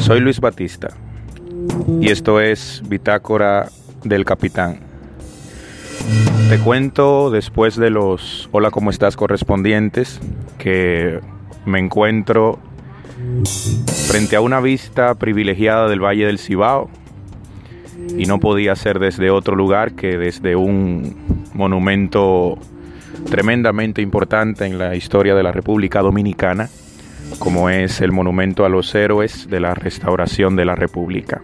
Soy Luis Batista y esto es Bitácora del Capitán. Te cuento después de los hola, ¿cómo estás? correspondientes que me encuentro frente a una vista privilegiada del Valle del Cibao y no podía ser desde otro lugar que desde un monumento tremendamente importante en la historia de la República Dominicana, como es el monumento a los héroes de la restauración de la República.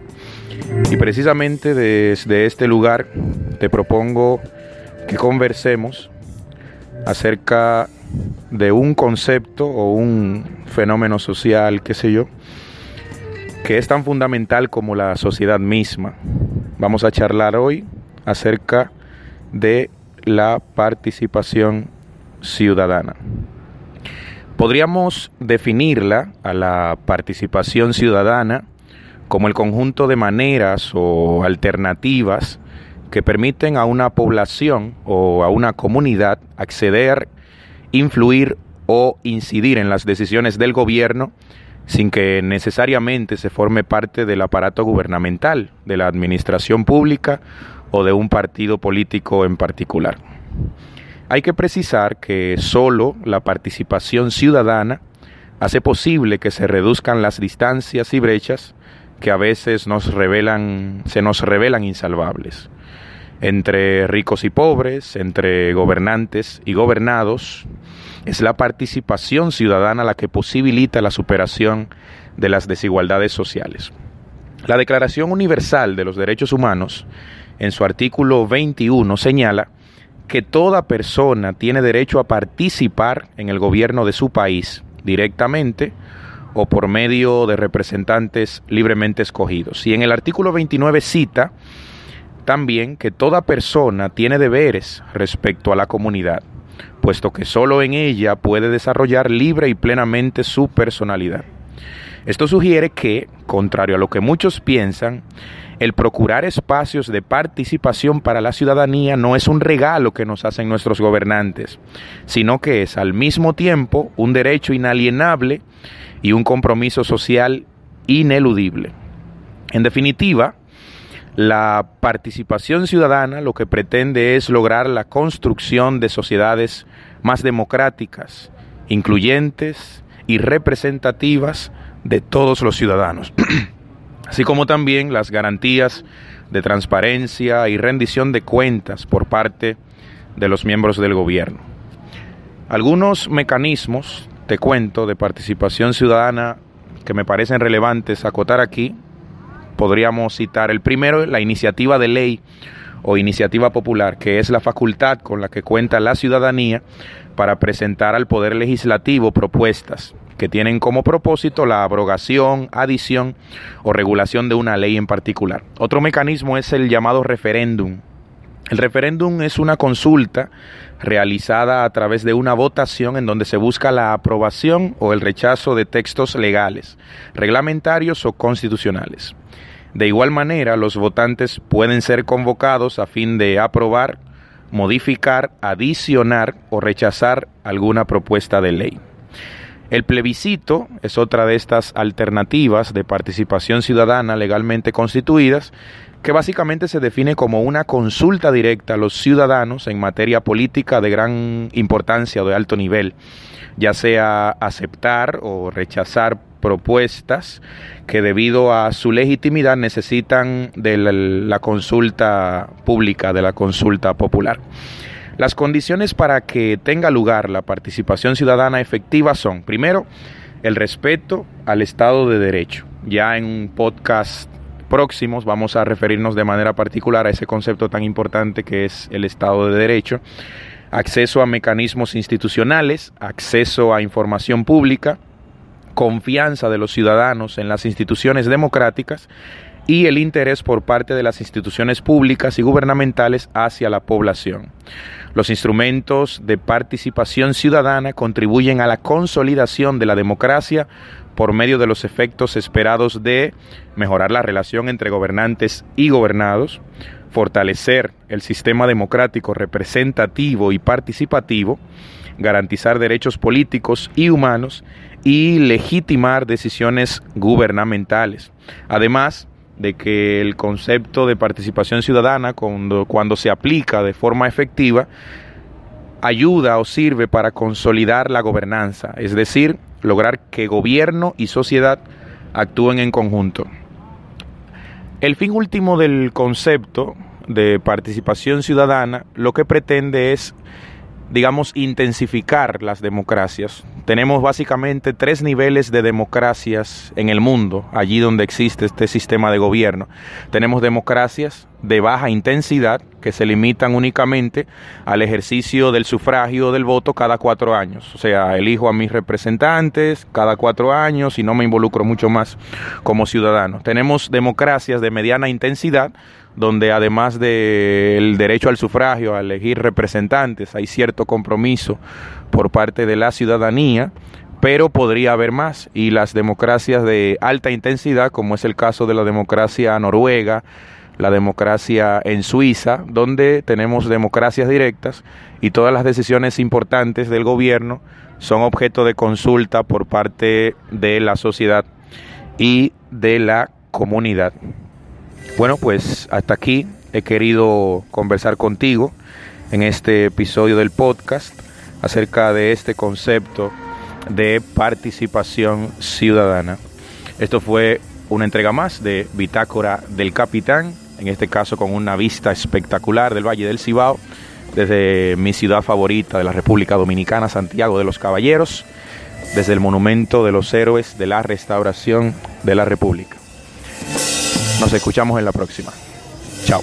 Y precisamente desde este lugar te propongo que conversemos acerca de un concepto o un fenómeno social, qué sé yo, que es tan fundamental como la sociedad misma. Vamos a charlar hoy acerca de la participación ciudadana. Podríamos definirla a la participación ciudadana como el conjunto de maneras o alternativas que permiten a una población o a una comunidad acceder, influir o incidir en las decisiones del gobierno sin que necesariamente se forme parte del aparato gubernamental, de la administración pública o de un partido político en particular. Hay que precisar que solo la participación ciudadana hace posible que se reduzcan las distancias y brechas que a veces nos revelan, se nos revelan insalvables entre ricos y pobres, entre gobernantes y gobernados. Es la participación ciudadana la que posibilita la superación de las desigualdades sociales. La Declaración Universal de los Derechos Humanos en su artículo 21 señala que toda persona tiene derecho a participar en el gobierno de su país directamente o por medio de representantes libremente escogidos. Y en el artículo 29 cita también que toda persona tiene deberes respecto a la comunidad, puesto que sólo en ella puede desarrollar libre y plenamente su personalidad. Esto sugiere que, contrario a lo que muchos piensan, el procurar espacios de participación para la ciudadanía no es un regalo que nos hacen nuestros gobernantes, sino que es al mismo tiempo un derecho inalienable y un compromiso social ineludible. En definitiva, la participación ciudadana lo que pretende es lograr la construcción de sociedades más democráticas, incluyentes y representativas de todos los ciudadanos. así como también las garantías de transparencia y rendición de cuentas por parte de los miembros del gobierno. Algunos mecanismos, te cuento, de participación ciudadana que me parecen relevantes acotar aquí, podríamos citar el primero, la iniciativa de ley o iniciativa popular, que es la facultad con la que cuenta la ciudadanía para presentar al Poder Legislativo propuestas que tienen como propósito la abrogación, adición o regulación de una ley en particular. Otro mecanismo es el llamado referéndum. El referéndum es una consulta realizada a través de una votación en donde se busca la aprobación o el rechazo de textos legales, reglamentarios o constitucionales. De igual manera, los votantes pueden ser convocados a fin de aprobar, modificar, adicionar o rechazar alguna propuesta de ley. El plebiscito es otra de estas alternativas de participación ciudadana legalmente constituidas que básicamente se define como una consulta directa a los ciudadanos en materia política de gran importancia o de alto nivel, ya sea aceptar o rechazar propuestas que debido a su legitimidad necesitan de la, consulta pública, de la consulta popular. Las condiciones para que tenga lugar la participación ciudadana efectiva son, primero, el respeto al Estado de Derecho. Ya en un podcast próximos vamos a referirnos de manera particular a ese concepto tan importante que es el Estado de Derecho, acceso a mecanismos institucionales, acceso a información pública, confianza de los ciudadanos en las instituciones democráticas y el interés por parte de las instituciones públicas y gubernamentales hacia la población. Los instrumentos de participación ciudadana contribuyen a la consolidación de la democracia por medio de los efectos esperados de mejorar la relación entre gobernantes y gobernados, fortalecer el sistema democrático representativo y participativo, garantizar derechos políticos y humanos y legitimar decisiones gubernamentales. Además de que el concepto de participación ciudadana, cuando, cuando se aplica de forma efectiva, ayuda o sirve para consolidar la gobernanza, es decir, lograr que gobierno y sociedad actúen en conjunto. El fin último del concepto de participación ciudadana lo que pretende es digamos, intensificar las democracias. Tenemos básicamente tres niveles de democracias en el mundo, allí donde existe este sistema de gobierno. Tenemos democracias de baja intensidad, que se limitan únicamente al ejercicio del sufragio del voto cada cuatro años. O sea, elijo a mis representantes cada cuatro años y no me involucro mucho más como ciudadano. Tenemos democracias de mediana intensidad, donde además del derecho al sufragio, a elegir representantes, hay cierto compromiso por parte de la ciudadanía, pero podría haber más. Y las democracias de alta intensidad, como es el caso de la democracia noruega, la democracia en Suiza, donde tenemos democracias directas y todas las decisiones importantes del gobierno son objeto de consulta por parte de la sociedad y de la comunidad. Bueno, pues hasta aquí he querido conversar contigo en este episodio del podcast acerca de este concepto de participación ciudadana. Esto fue una entrega más de Bitácora del Capitán, en este caso con una vista espectacular del Valle del Cibao, desde mi ciudad favorita de la República Dominicana, Santiago de los Caballeros, desde el Monumento de los Héroes de la Restauración de la República. Nos escuchamos en la próxima. Chao.